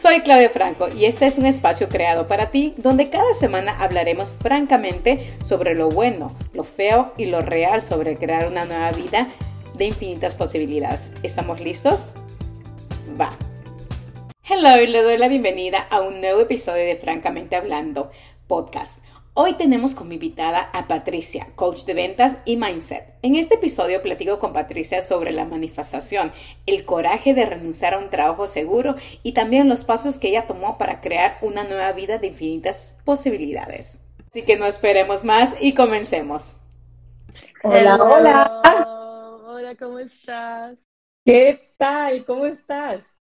Soy Claudia Franco y este es un espacio creado para ti donde cada semana hablaremos francamente sobre lo bueno, lo feo y lo real sobre crear una nueva vida de infinitas posibilidades. ¿Estamos listos? Va. Hello y le doy la bienvenida a un nuevo episodio de Francamente Hablando podcast. Hoy tenemos como invitada a Patricia, coach de ventas y mindset. En este episodio platico con Patricia sobre la manifestación, el coraje de renunciar a un trabajo seguro y también los pasos que ella tomó para crear una nueva vida de infinitas posibilidades. Así que no esperemos más y comencemos. Hola, hola. Hola, ¿cómo estás? ¿Qué tal? ¿Cómo estás?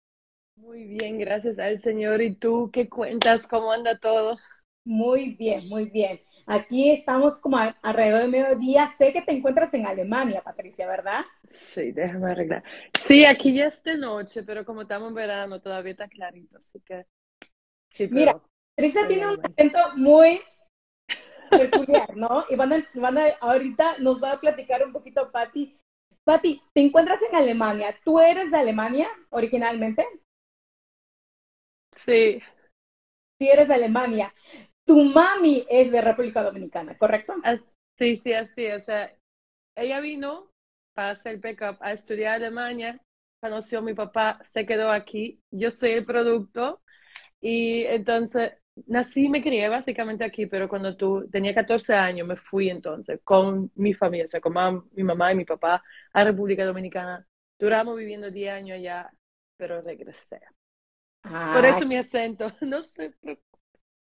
Muy bien, gracias al Señor. ¿Y tú qué cuentas? ¿Cómo anda todo? Muy bien, muy bien. Aquí estamos como alrededor de mediodía. Sé que te encuentras en Alemania, Patricia, ¿verdad? Sí, déjame arreglar. Sí, aquí ya es de noche, pero como estamos en verano, todavía está clarito, así que... Sí, Mira, Patricia tiene un acento muy peculiar, ¿no? Y van a, van a, ahorita nos va a platicar un poquito Patti. Patti, te encuentras en Alemania. ¿Tú eres de Alemania originalmente? Sí. Sí, eres de Alemania tu mami es de República Dominicana, ¿correcto? Sí, sí, así. O sea, ella vino para hacer el backup a estudiar Alemania, conoció a mi papá, se quedó aquí. Yo soy el producto y entonces nací y me crié básicamente aquí, pero cuando tú tenía 14 años me fui entonces con mi familia, o sea, con mi mamá y mi papá a República Dominicana. Duramos viviendo 10 años allá, pero regresé. Por eso mi acento, no sé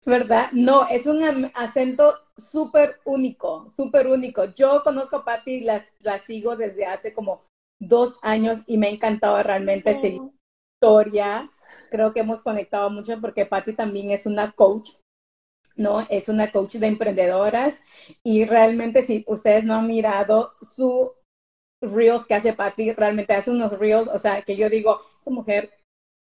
¿Verdad? No, es un acento súper único, súper único. Yo conozco a Patti, la, la sigo desde hace como dos años y me ha encantado realmente seguir oh. historia. Creo que hemos conectado mucho porque Patti también es una coach, ¿no? Es una coach de emprendedoras y realmente si ustedes no han mirado su reels que hace Patti, realmente hace unos reels, o sea, que yo digo, esta mujer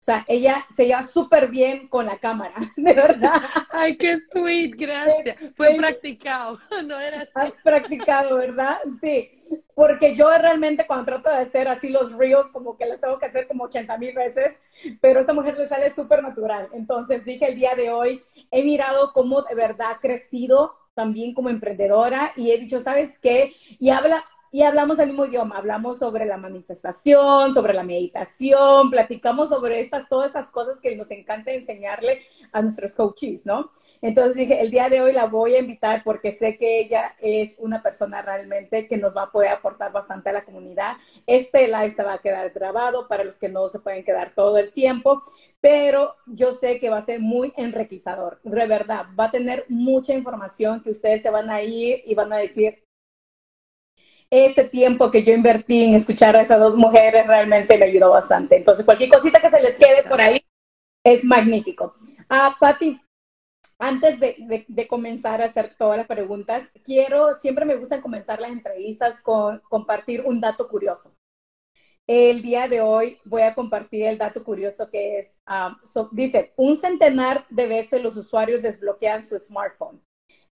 o sea, ella se lleva súper bien con la cámara, de verdad. Ay, qué sweet, gracias. Fue practicado, no era así. Practicado, ¿verdad? Sí, porque yo realmente cuando trato de hacer así los reels, como que los tengo que hacer como 80 mil veces, pero a esta mujer le sale súper natural. Entonces dije el día de hoy, he mirado cómo de verdad ha crecido también como emprendedora y he dicho, ¿sabes qué? Y habla, y hablamos el mismo idioma, hablamos sobre la manifestación, sobre la meditación, platicamos sobre estas, todas estas cosas que nos encanta enseñarle a nuestros coaches, ¿no? Entonces dije, el día de hoy la voy a invitar porque sé que ella es una persona realmente que nos va a poder aportar bastante a la comunidad. Este live se va a quedar grabado para los que no se pueden quedar todo el tiempo, pero yo sé que va a ser muy enriquecedor, de verdad. Va a tener mucha información que ustedes se van a ir y van a decir, este tiempo que yo invertí en escuchar a esas dos mujeres realmente me ayudó bastante. Entonces, cualquier cosita que se les quede por ahí es magnífico. Ah, Patti, antes de, comenzar a hacer todas las preguntas, quiero, siempre me gusta comenzar las entrevistas con compartir un dato curioso. El día de hoy voy a compartir el dato curioso que es, ah, dice, un centenar de veces los usuarios desbloquean su smartphone.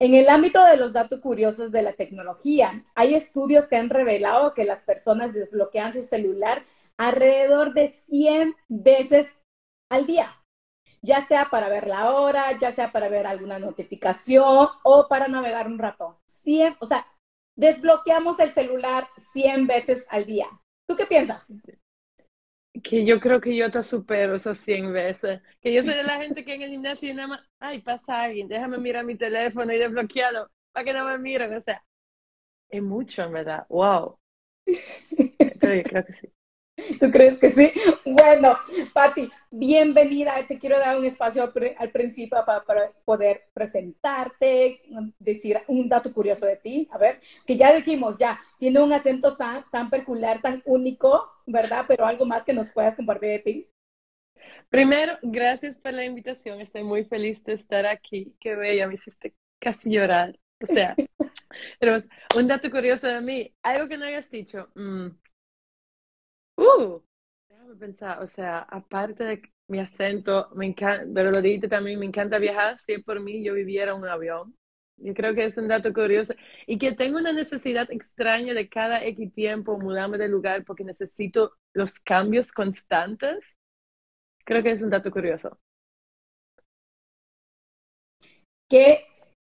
En el ámbito de los datos curiosos de la tecnología, hay estudios que han revelado que las personas desbloquean su celular alrededor de 100 veces al día, ya sea para ver la hora, ya sea para ver alguna notificación o para navegar un rato. 100, o sea, desbloqueamos el celular 100 veces al día. ¿Tú qué piensas? Que yo creo que yo te supero esas 100 veces. Que yo soy de la gente que en el gimnasio nada más, ay, pasa alguien, déjame mirar mi teléfono y desbloquearlo para que no me miren. O sea, es mucho, en verdad. Wow. Pero creo que sí. ¿Tú crees que sí? Bueno, Patti, bienvenida. Te quiero dar un espacio al, principio para, poder presentarte, decir un dato curioso de ti. A ver, que ya dijimos, ya, tiene un acento tan, tan peculiar, tan único, ¿verdad? Pero algo más que nos puedas compartir de ti. Primero, gracias por la invitación. Estoy muy feliz de estar aquí. Qué bella, me hiciste casi llorar. O sea, pero un dato curioso de mí, algo que no hayas dicho. Mm, Uh, déjame pensar, o sea, aparte de mi acento, me encanta, pero lo dijiste también, me encanta viajar, si es por mí, yo viviera en un avión. Yo creo que es un dato curioso. Y que tengo una necesidad extraña de cada X tiempo mudarme de lugar porque necesito los cambios constantes. Creo que es un dato curioso. Qué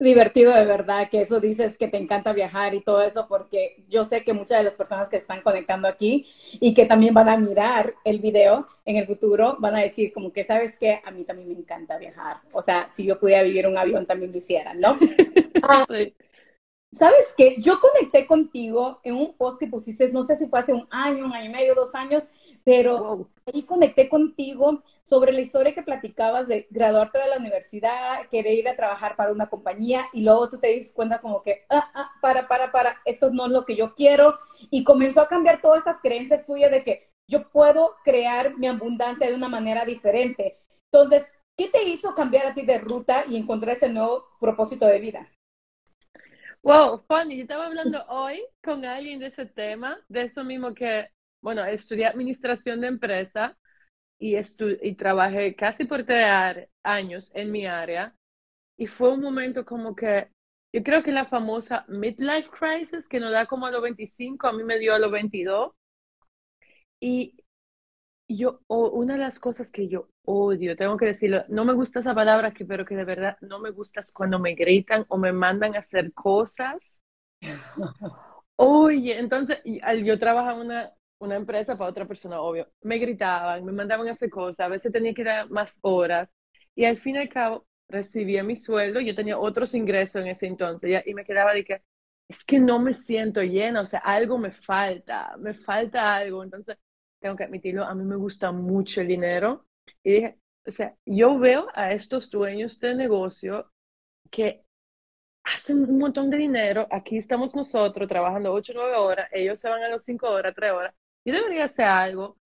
divertido de verdad que eso dices que te encanta viajar y todo eso, porque yo sé que muchas de las personas que están conectando aquí y que también van a mirar el video en el futuro van a decir como que, ¿sabes qué? A mí también me encanta viajar. O sea, si yo pudiera vivir un avión también lo hicieran, ¿no? Ah, ¿Sabes qué? Yo conecté contigo en un post que pusiste, no sé si fue hace un año, un año y medio, dos años, pero ahí conecté contigo sobre la historia que platicabas de graduarte de la universidad, querer ir a trabajar para una compañía y luego tú te dices cuenta como que, ah, ah, para, para, para, eso no es lo que yo quiero. Y comenzó a cambiar todas estas creencias tuyas de que yo puedo crear mi abundancia de una manera diferente. Entonces, ¿qué te hizo cambiar a ti de ruta y encontrar ese nuevo propósito de vida? Wow, Fanny, yo estaba hablando hoy con alguien de ese tema, de eso mismo que bueno, estudié administración de empresa y, y trabajé casi por tres años en mi área. Y fue un momento como que, yo creo que la famosa midlife crisis que nos da como a los 25, a mí me dio a los 22. Y yo, una de las cosas que yo odio, tengo que decirlo, no me gusta esa palabra, que, pero que de verdad no me gusta es cuando me gritan o me mandan a hacer cosas. Oye, entonces, yo trabajaba en una, una empresa para otra persona, obvio. Me gritaban, me mandaban a hacer cosas, a veces tenía que dar más horas. Y al fin y al cabo, recibía mi sueldo, yo tenía otros ingresos en ese entonces, y me quedaba de que, es que no me siento llena, o sea, algo me falta, me falta algo. Entonces, tengo que admitirlo, a mí me gusta mucho el dinero. Y dije, o sea, yo veo a estos dueños de negocio que hacen un montón de dinero, aquí estamos nosotros trabajando 8 o 9 horas, ellos se van a los 5 horas, 3 horas, yo debería hacer algo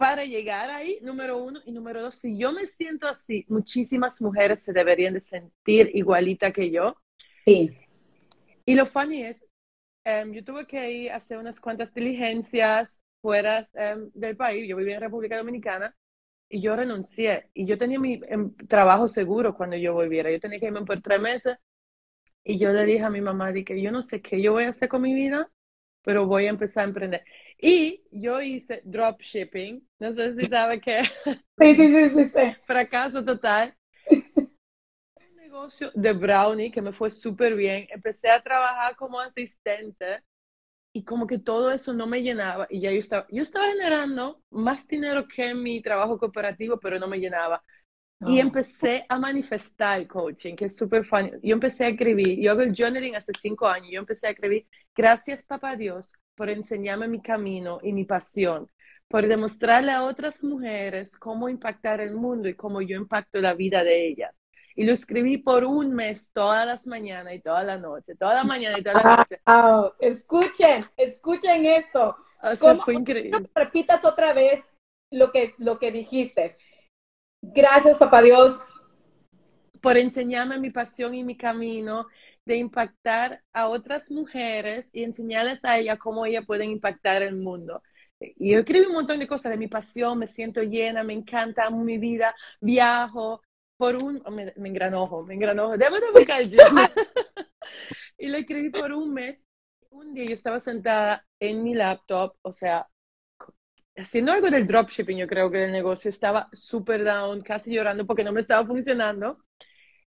para llegar ahí, número uno. Y número dos, si yo me siento así, muchísimas mujeres se deberían de sentir igualita que yo. Sí. Y lo funny es, em, yo tuve que ir a hacer unas cuantas diligencias fuera em, del país. Yo vivía en República Dominicana y yo renuncié. Y yo tenía mi em, trabajo seguro cuando yo volviera. Yo tenía que irme por tres meses. Y yo le dije a mi mamá, que yo no sé qué yo voy a hacer con mi vida, pero voy a empezar a emprender. Y yo hice dropshipping, no sé si sabe qué. Sí, sí, sí, sí, sí. Fracaso total. Un negocio de brownie que me fue súper bien. Empecé a trabajar como asistente y como que todo eso no me llenaba y ya yo estaba, yo estaba generando más dinero que en mi trabajo cooperativo, pero no me llenaba. Y ah. empecé a manifestar el coaching, que es súper funny. Yo empecé a escribir, yo hago el journaling hace cinco años, yo empecé a escribir, gracias papá Dios por enseñarme mi camino y mi pasión, por demostrarle a otras mujeres cómo impactar el mundo y cómo yo impacto la vida de ellas. Y lo escribí por un mes, todas las mañanas y toda la noche, toda la mañana y toda la noche. Escuchen, escuchen esto. O fue increíble. repitas otra vez lo que, lo que dijiste Gracias, papá Dios. Por enseñarme mi pasión y mi camino de impactar a otras mujeres y enseñarles a ellas cómo ellas pueden impactar el mundo. Y yo escribí un montón de cosas de mi pasión, me siento llena, me encanta, amo mi vida, viajo por un, oh, me, me engranojo, me engranojo, debo de buscar yo. y lo escribí por un mes. Un día yo estaba sentada en mi laptop, o sea, haciendo algo del dropshipping, yo creo que el negocio estaba súper down, casi llorando porque no me estaba funcionando.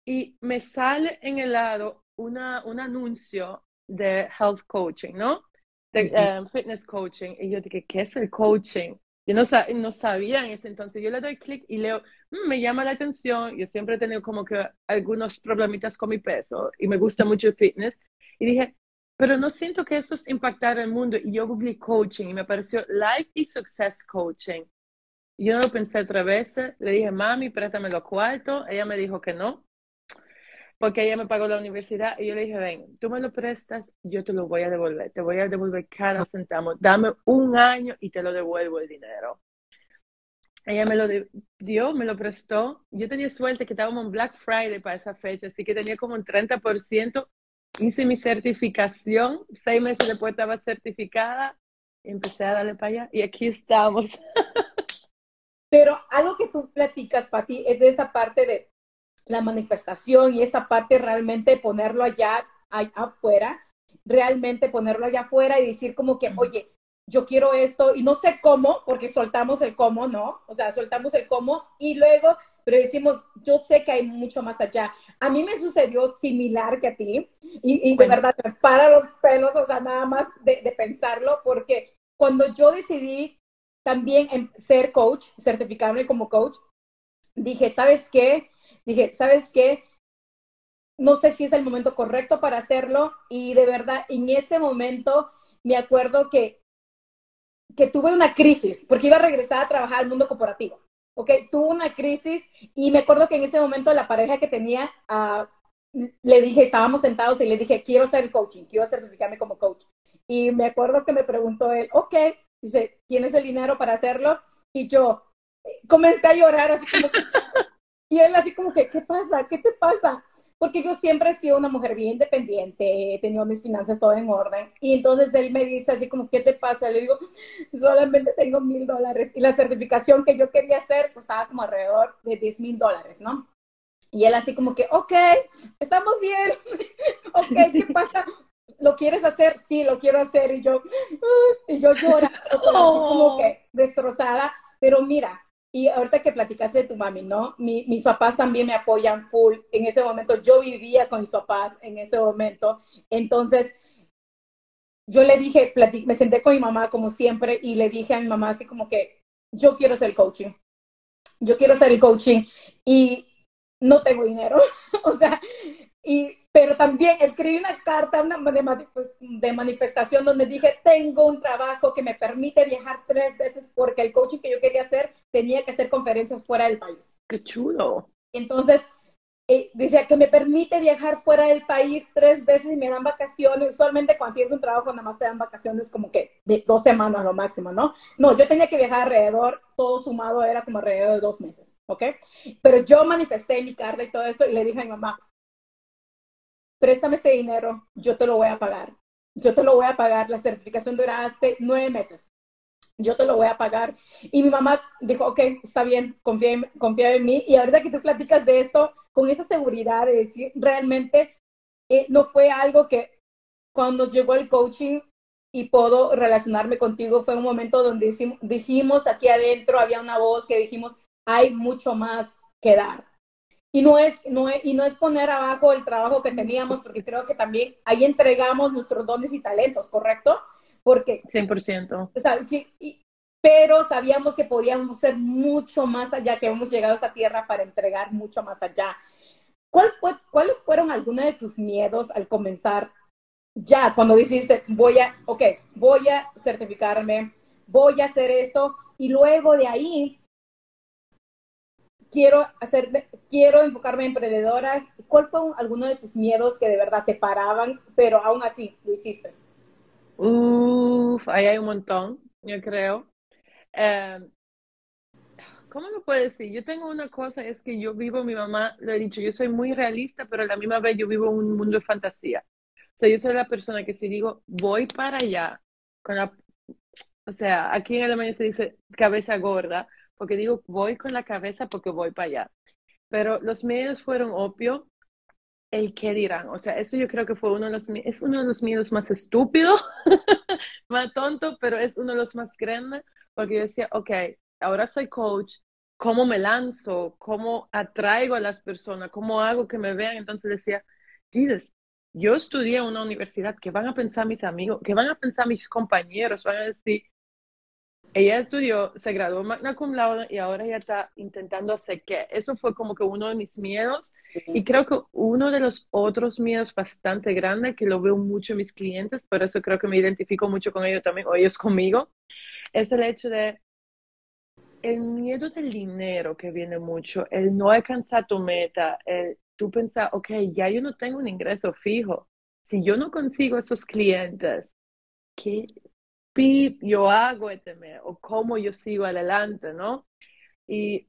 Y me sale en el lado una, un anuncio de health coaching, ¿no? De eh, fitness coaching. Y yo dije, ¿qué es el coaching? Yo no, no sabía en ese entonces. Yo le doy clic y leo, mm, me llama la atención. Yo siempre he tenido como que algunos problemitas con mi peso y me gusta mucho el fitness. Y dije, pero no siento que eso es impactar el mundo. Y yo googleé coaching y me apareció Life y Success Coaching. Yo no lo pensé otra vez. Le dije, mami, préstame los cuartos. Ella me dijo que no, porque ella me pagó la universidad. Y yo le dije, ven, tú me lo prestas, yo te lo voy a devolver. Te voy a devolver cada centavo. Dame un año y te lo devuelvo el dinero. Ella me lo dio, me lo prestó. Yo tenía suerte que estábamos en Black Friday para esa fecha, así que tenía como un 30% hice mi certificación, seis meses después estaba certificada, empecé a darle para allá y aquí estamos. Pero algo que tú platicas, Pati, es de esa parte de la manifestación y esa parte realmente ponerlo allá, allá afuera, realmente ponerlo allá afuera y decir como que, oye, yo quiero esto y no sé cómo, porque soltamos el cómo, ¿no? O sea, soltamos el cómo y luego, pero decimos, yo sé que hay mucho más allá. A mí me sucedió similar que a ti y, y de verdad me para los pelos, o sea, nada más de, de pensarlo, porque cuando yo decidí también ser coach, certificarme como coach, dije, ¿sabes qué? Dije, ¿sabes qué? No sé si es el momento correcto para hacerlo y de verdad en ese momento me acuerdo que que tuve una crisis, porque iba a regresar a trabajar al mundo corporativo. ¿Ok? Tuve una crisis y me acuerdo que en ese momento la pareja que tenía, uh, le dije, estábamos sentados y le dije, quiero ser coaching, quiero certificarme como coach. Y me acuerdo que me preguntó él, ok, dice, ¿tienes el dinero para hacerlo? Y yo comencé a llorar así como que, y él así como que, ¿qué pasa? ¿Qué te pasa? Porque yo siempre he sido una mujer bien independiente, he tenido mis finanzas todo en orden. Y entonces él me dice así como, ¿qué te pasa? Le digo, solamente tengo mil dólares. Y la certificación que yo quería hacer costaba como alrededor de 10 mil dólares, ¿no? Y él así como que, ok, estamos bien. ok, ¿qué pasa? ¿Lo quieres hacer? Sí, lo quiero hacer. Y yo, y yo llorando, así como que destrozada. Pero mira, y ahorita que platicaste de tu mami, ¿no? mis papás también me apoyan full. En ese momento yo vivía con mis papás en ese momento. Entonces, yo le dije, me senté con mi mamá como siempre y le dije a mi mamá así como que yo quiero el coaching. Yo quiero hacer el coaching y no tengo dinero. o sea, y pero también escribí una carta una pues, de, manifestación donde dije, tengo un trabajo que me permite viajar tres veces porque el coaching que yo quería hacer tenía que hacer conferencias fuera del país. ¡Qué chulo! Entonces, eh, decía que me permite viajar fuera del país tres veces y me dan vacaciones. Usualmente cuando tienes un trabajo nada más te dan vacaciones como que de dos semanas lo máximo, ¿no? No, yo tenía que viajar alrededor, todo sumado era como alrededor de dos meses, ¿ok? Pero yo manifesté mi carta y todo esto y le dije a mi mamá, préstame este dinero, yo te lo voy a pagar. Yo te lo voy a pagar. La certificación dura hace nueve meses. Yo te lo voy a pagar. Y mi mamá dijo, ok, está bien, confía en, confía en mí. Y ahorita que tú platicas de esto, con esa seguridad de decir, realmente eh, no fue algo que cuando llegó el coaching y puedo relacionarme contigo, fue un momento donde dijimos aquí adentro, había una voz que dijimos, hay mucho más que dar y no es, no y no es poner abajo el trabajo que teníamos, porque creo que también ahí entregamos nuestros dones y talentos, ¿correcto? Porque... 100%. O sea, sí, pero sabíamos que podíamos ser mucho más allá, que hemos llegado a esta tierra para entregar mucho más allá. ¿Cuál fue, ¿Cuáles fueron algunos de tus miedos al comenzar ya, cuando dijiste, voy a, ok, voy a certificarme, voy a hacer esto, y luego de ahí, quiero hacer, quiero enfocarme en emprendedoras. ¿Cuál fue alguno de tus miedos que de verdad te paraban, pero aún así lo hiciste? Uf, ahí hay un montón, yo creo. Em, ¿Cómo lo puedo decir? Yo tengo una cosa, es que yo vivo, mi mamá lo he dicho, yo soy muy realista, pero a la misma vez yo vivo un mundo de fantasía. O sea, yo soy la persona que si digo, voy para allá, con la, o sea, aquí en Alemania se dice cabeza gorda, porque digo, voy con la cabeza porque voy para allá. Pero los miedos fueron obvio, el qué dirán. O sea, eso yo creo que fue uno de los, es uno de los miedos más estúpidos, más tonto, pero es uno de los más grandes, porque yo decía, ok, ahora soy coach, ¿cómo me lanzo? ¿Cómo atraigo a las personas? ¿Cómo hago que me vean? Entonces decía, Jesus, yo estudié en una universidad, que van a pensar mis amigos? que van a pensar mis compañeros? Van a decir, ella estudió, se graduó magna cum laude y ahora ella está intentando hacer qué. Eso fue como que uno de mis miedos y creo que uno de los otros miedos bastante grandes que lo veo mucho en mis clientes, por eso creo que me identifico mucho con ellos también, o ellos conmigo, es el hecho de el miedo del dinero que viene mucho, el no alcanzar tu meta, el tú pensar, ok, ya yo no tengo un ingreso fijo. Si yo no consigo esos clientes, ¿qué, yo hago este mes o cómo yo sigo adelante, ¿no? Y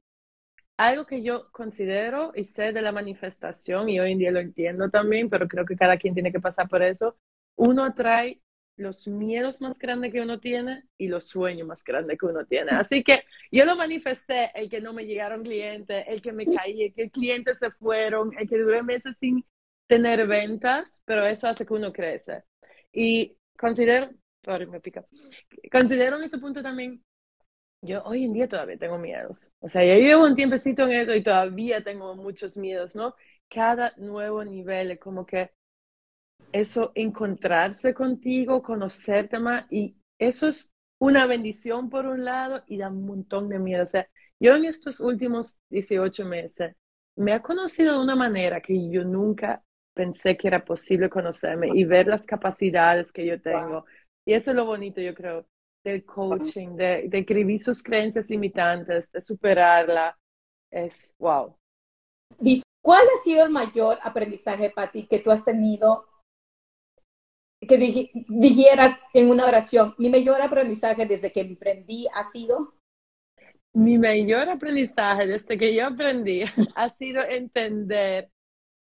algo que yo considero y sé de la manifestación, y hoy en día lo entiendo también, pero creo que cada quien tiene que pasar por eso, uno atrae los miedos más grandes que uno tiene y los sueños más grandes que uno tiene. Así que yo lo manifesté, el que no me llegaron clientes, el que me caí, el que clientes se fueron, el que duré meses sin tener ventas, pero eso hace que uno crece. Y considero sorry, me pica. Considero en ese punto también, yo hoy en día todavía tengo miedos. O sea, ya llevo un tiempecito en esto y todavía tengo muchos miedos, ¿no? Cada nuevo nivel es como que eso, encontrarse contigo, conocerte más, y eso es una bendición por un lado y da un montón de miedo. O sea, yo en estos últimos 18 meses me he conocido de una manera que yo nunca pensé que era posible conocerme y ver las capacidades que yo tengo. Y eso es lo bonito, yo creo, del coaching, de, de escribir sus creencias limitantes, de superarla. Es wow. ¿Cuál ha sido el mayor aprendizaje, Patti, que tú has tenido que dijeras en una oración, mi mayor aprendizaje desde que emprendí ha sido? Mi mayor aprendizaje desde que yo aprendí ha sido entender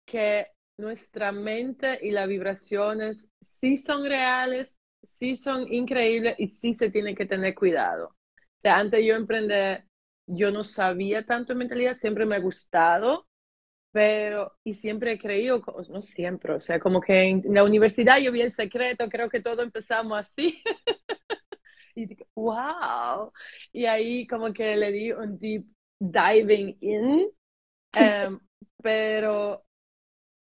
que nuestra mente y las vibraciones sí son reales, sí son increíbles y sí se tiene que tener cuidado. O sea, antes yo emprender, yo no sabía tanto en mentalidad, siempre me ha gustado, pero, y siempre he creído, no siempre, o sea, como que en la universidad yo vi el secreto, creo que todo empezamos así. y digo, wow. Y ahí como que le di un deep diving in. Em, pero,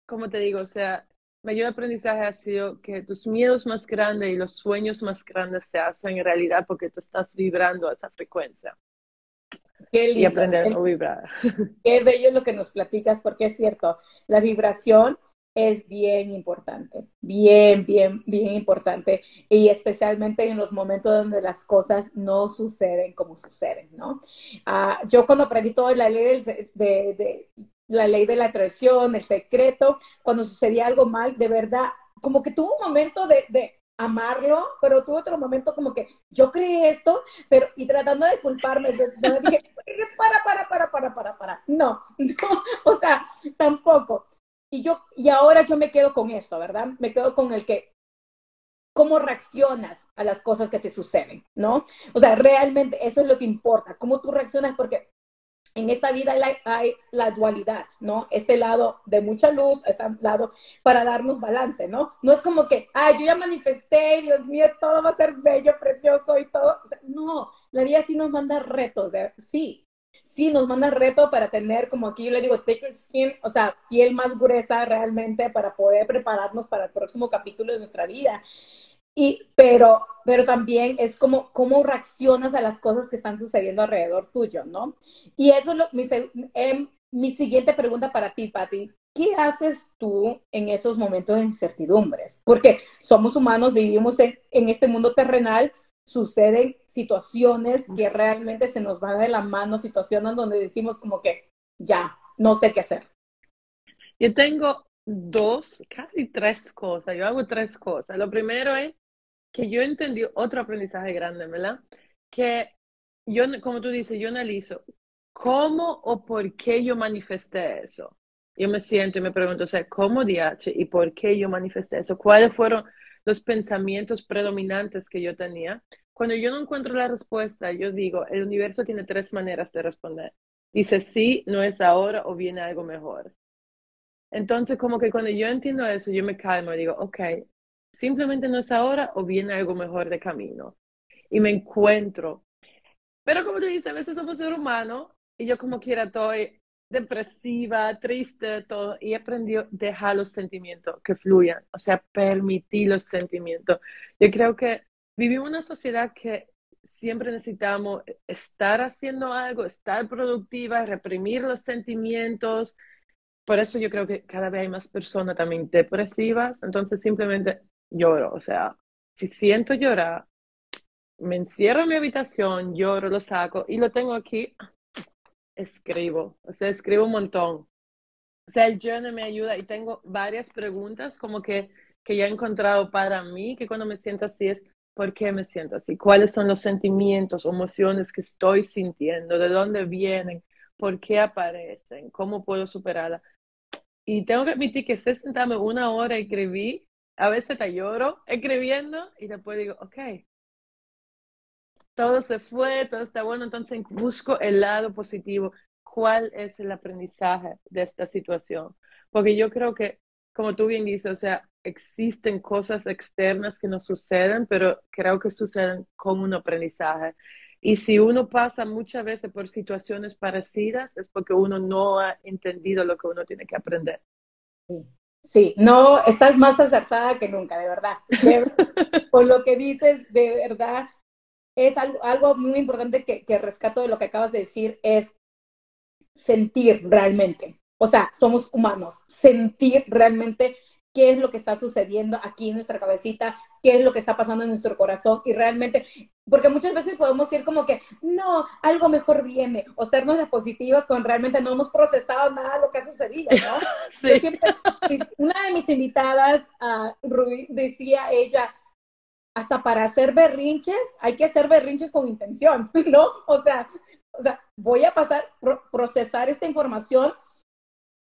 como te digo, o sea, mayor aprendizaje ha sido que tus miedos más grandes y los sueños más grandes se hacen realidad porque tú estás vibrando a esa frecuencia. Qué y aprender a vibrar. Qué bello lo que nos platicas, porque es cierto, la vibración es bien importante, bien, bien, bien importante, y especialmente en los momentos donde las cosas no suceden como suceden, ¿no? Ah, yo cuando aprendí todo la ley de, de, la ley de la atracción, el secreto, cuando sucedía algo mal, de verdad, como que tuvo un momento de, amarlo, pero tuve otro momento como que yo creé esto, pero y tratando de culparme, dije, para, para, para, para, para, para. No, no, o sea, tampoco. Y yo, y ahora yo me quedo con esto, ¿verdad? Me quedo con el que, cómo reaccionas a las cosas que te suceden, ¿no? O sea, realmente eso es lo que importa, cómo tú reaccionas, porque en esta vida hay, la dualidad, ¿no? Este lado de mucha luz, este lado para darnos balance, ¿no? No es como que, ay, yo ya manifesté, Dios mío, todo va a ser bello, precioso y todo. no, la vida sí nos manda retos, sí, sí nos manda retos para tener, como aquí yo le digo, thicker skin, o sea, piel más gruesa realmente para poder prepararnos para el próximo capítulo de nuestra vida. Y, pero, pero también es como cómo reaccionas a las cosas que están sucediendo alrededor tuyo, ¿no? Y eso es lo, mi, em, mi siguiente pregunta para ti, Patti. ¿Qué haces tú en esos momentos de incertidumbres? Porque somos humanos, vivimos en, en este mundo terrenal, suceden situaciones que realmente se nos van de la mano, situaciones donde decimos como que ya, no sé qué hacer. Yo tengo dos, casi tres cosas. Yo hago tres cosas. Lo primero es que yo entendí otro aprendizaje grande, ¿verdad? Que yo, como tú dices, yo analizo cómo o por qué yo manifesté eso. Yo me siento y me pregunto, o sea, ¿cómo DH y por qué yo manifesté eso? ¿Cuáles fueron los pensamientos predominantes que yo tenía? Cuando yo no encuentro la respuesta, yo digo, el universo tiene tres maneras de responder. Dice sí, no es ahora o viene algo mejor. Entonces, como que cuando yo entiendo eso, yo me calmo y digo, ok, simplemente no es ahora o viene algo mejor de camino. Y me encuentro. Pero como te dice, a veces somos ser humano y yo como quiera estoy depresiva, triste, todo. Y he aprendido a dejar los sentimientos que fluyan, o sea, permitir los sentimientos. Yo creo que vivimos una sociedad que siempre necesitamos estar haciendo algo, estar productiva, reprimir los sentimientos. Por eso yo creo que cada vez hay más personas también depresivas. Entonces simplemente lloro, o sea, si siento llorar, me encierro en mi habitación, lloro, lo saco y lo tengo aquí, escribo, o sea, escribo un montón. O sea, el journal me ayuda y tengo varias preguntas como que, que ya he encontrado para mí, que cuando me siento así es, ¿por qué me siento así? ¿Cuáles son los sentimientos, emociones que estoy sintiendo? ¿De dónde vienen? ¿Por qué aparecen? ¿Cómo puedo superarla? Y tengo que admitir que sé sentarme una hora y escribí a veces te lloro escribiendo y después digo, ok, todo se fue, todo está bueno, entonces busco el lado positivo. ¿Cuál es el aprendizaje de esta situación? Porque yo creo que como tú bien dices, o sea, existen cosas externas que nos suceden, pero creo que suceden con un aprendizaje. Y si uno pasa muchas veces por situaciones parecidas, es porque uno no ha entendido lo que uno tiene que aprender. Sí, sí. no, estás más acertada que nunca, de verdad. Con lo que dices, de verdad, es algo, algo muy importante que, que rescato de lo que acabas de decir, es sentir realmente. O sea, somos humanos, sentir realmente qué es lo que está sucediendo aquí en nuestra cabecita, qué es lo que está pasando en nuestro corazón y realmente, porque muchas veces podemos ir como que, no, algo mejor viene, o sernos las positivas con realmente no hemos procesado nada de lo que ha sucedido, ¿no? Sí. Siempre, una de mis invitadas, uh, Rubí, decía ella, hasta para hacer berrinches, hay que hacer berrinches con intención, ¿no? O sea, o sea voy a pasar, procesar esta información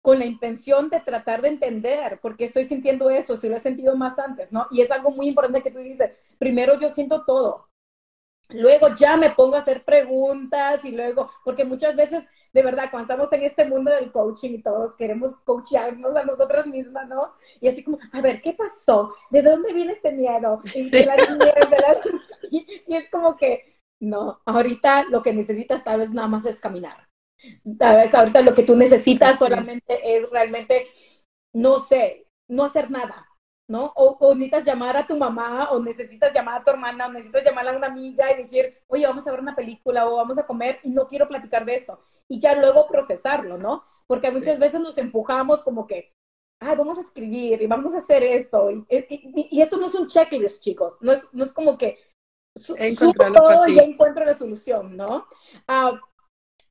con la intención de tratar de entender por qué estoy sintiendo eso, si lo he sentido más antes, ¿no? Y es algo muy importante que tú dices, primero yo siento todo, luego ya me pongo a hacer preguntas y luego, porque muchas veces, de verdad, cuando estamos en este mundo del coaching y todos queremos coacharnos a nosotras mismas, ¿no? Y así como, a ver, ¿qué pasó? ¿De dónde viene este miedo? Y, de la y es como que, no, ahorita lo que necesitas, sabes, nada más es caminar vez ahorita lo que tú necesitas solamente es realmente, no sé, no hacer nada, ¿no? O, necesitas llamar a tu mamá, o necesitas llamar a tu hermana, o necesitas llamar a una amiga y decir, oye, vamos a ver una película o vamos a comer y no quiero platicar de eso. Y ya luego procesarlo, ¿no? Porque muchas veces nos empujamos como que, ay, vamos a escribir y vamos a hacer esto. Y, y, esto no es un checklist, chicos. No es, no es como que subo todo y ya encuentro la solución, ¿no? Uh,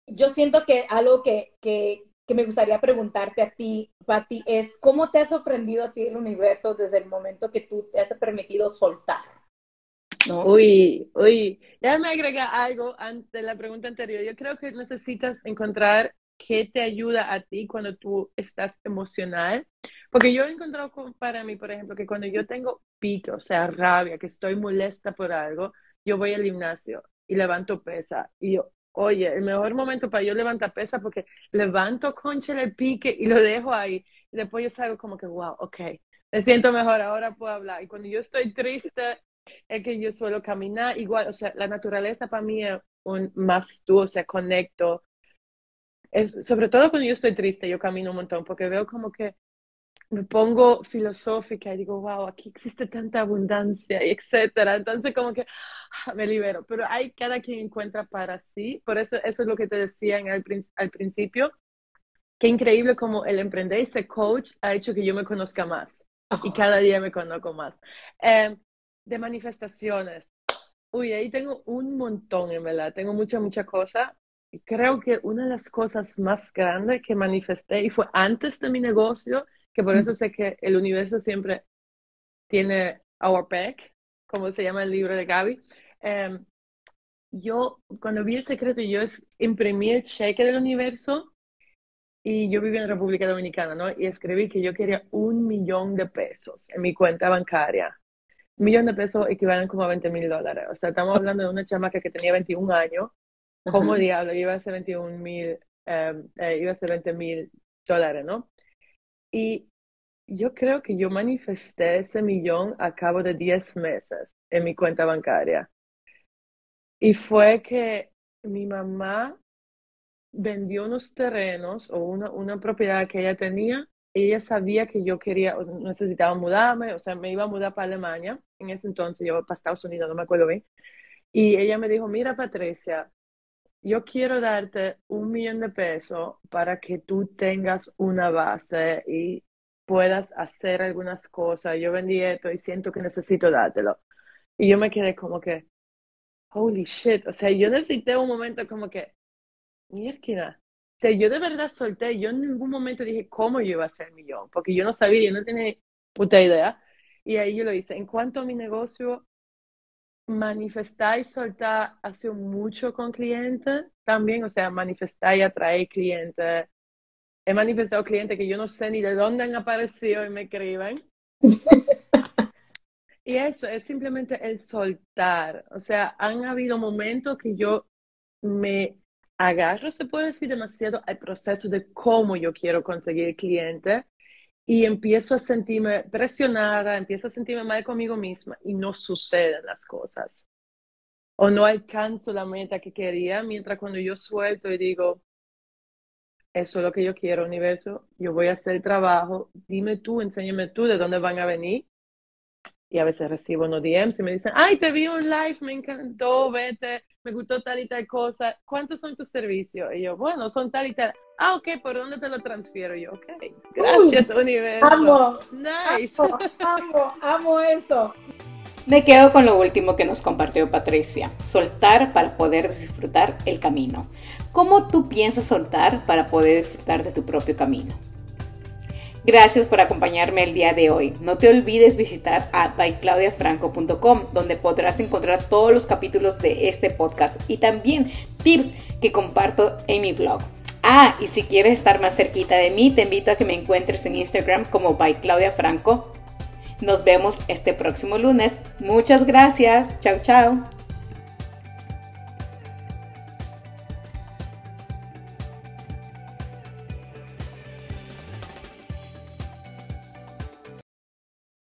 yo siento que algo que, que, que, me gustaría preguntarte a ti, Patti, es cómo te ha sorprendido a ti el universo desde el momento que tú te has permitido soltar. ¿no? Uy, uy, déjame agregar algo ante la pregunta anterior. Yo creo que necesitas encontrar qué te ayuda a ti cuando tú estás emocional. Porque yo he encontrado para mí, por ejemplo, que cuando yo tengo pique, o sea, rabia, que estoy molesta por algo, yo voy al gimnasio y levanto pesa y yo, Oye, el mejor momento para yo levantar pesa porque levanto concha el pique y lo dejo ahí. Y después yo salgo como que, wow, ok, me siento mejor, ahora puedo hablar. Y cuando yo estoy triste, es que yo suelo caminar igual, o sea, la naturaleza para mí es un más tú, o sea, conecto. Es, sobre todo cuando yo estoy triste, yo camino un montón porque veo como que me pongo filosófica y digo, wow, aquí existe tanta abundancia, y etcétera. Entonces, como que ah, me libero. Pero hay cada quien encuentra para sí. Por eso, eso es lo que te decía en el, al principio. Qué increíble como el emprender ese coach ha hecho que yo me conozca más. Y cada día me conozco más. Em, de manifestaciones. Uy, ahí tengo un montón, en verdad. Tengo mucha, mucha cosa. Y creo que una de las cosas más grandes que manifesté, y fue antes de mi negocio, que por eso sé que el universo siempre tiene our back, como se llama el libro de Gaby. Em, yo, cuando vi el secreto, yo imprimí el cheque del universo y yo viví en República Dominicana, ¿no? Y escribí que yo quería un millón de pesos en mi cuenta bancaria. Un millón de pesos equivalen como a 20 mil dólares. O sea, estamos hablando de una chamaca que tenía 21 años. ¿Cómo diablo? Iba a ser 21 mil, em, eh, iba a ser 20 mil dólares, ¿no? Y yo creo que yo manifesté ese millón a cabo de 10 meses en mi cuenta bancaria. Y fue que mi mamá vendió unos terrenos o una, una propiedad que ella tenía. Ella sabía que yo quería, o necesitaba mudarme, o sea, me iba a mudar para Alemania. En ese entonces yo para Estados Unidos, no me acuerdo bien. Y ella me dijo, mira Patricia, yo quiero darte un millón de pesos para que tú tengas una base y puedas hacer algunas cosas. Yo vendí esto y siento que necesito dártelo. Y yo me quedé como que, holy shit. O sea, yo necesité un momento como que, mierda. O sea, yo de verdad solté, yo en ningún momento dije cómo yo iba a hacer millón, porque yo no sabía, yo no tenía puta idea. Y ahí yo lo hice. En cuanto a mi negocio, manifestar y soltar hace mucho con clientes también, o sea, manifestar y atraer clientes. He manifestado clientes que yo no sé ni de dónde han aparecido y me escriben. y eso es simplemente el soltar. O sea, han habido momentos que yo me agarro, se puede decir demasiado, al proceso de cómo yo quiero conseguir clientes y empiezo a sentirme presionada, empiezo a sentirme mal conmigo misma y no suceden las cosas. O no alcanzo la meta que quería, mientras cuando yo suelto y digo, eso es lo que yo quiero, universo, yo voy a hacer el trabajo, dime tú, enséñame tú de dónde van a venir. Y a veces recibo unos DMs y me dicen, ay, te vi un live, me encantó, vete, me gustó tal y tal cosa, ¿cuántos son tus servicios? Y yo, bueno, son tal y tal. Ah, ok, ¿por dónde te lo transfiero? Y yo, ok, gracias, universo. Amo, nice. amo, amo, amo eso. Me quedo con lo último que nos compartió Patricia, soltar para poder disfrutar el camino. ¿Cómo tú piensas soltar para poder disfrutar de tu propio camino? Gracias por acompañarme el día de hoy. No te olvides visitar a byclaudiafranco.com donde podrás encontrar todos los capítulos de este podcast y también tips que comparto en mi blog. Ah, y si quieres estar más cerquita de mí, te invito a que me encuentres en Instagram como byclaudiafranco. Nos vemos este próximo lunes. Muchas gracias. Chao, chao.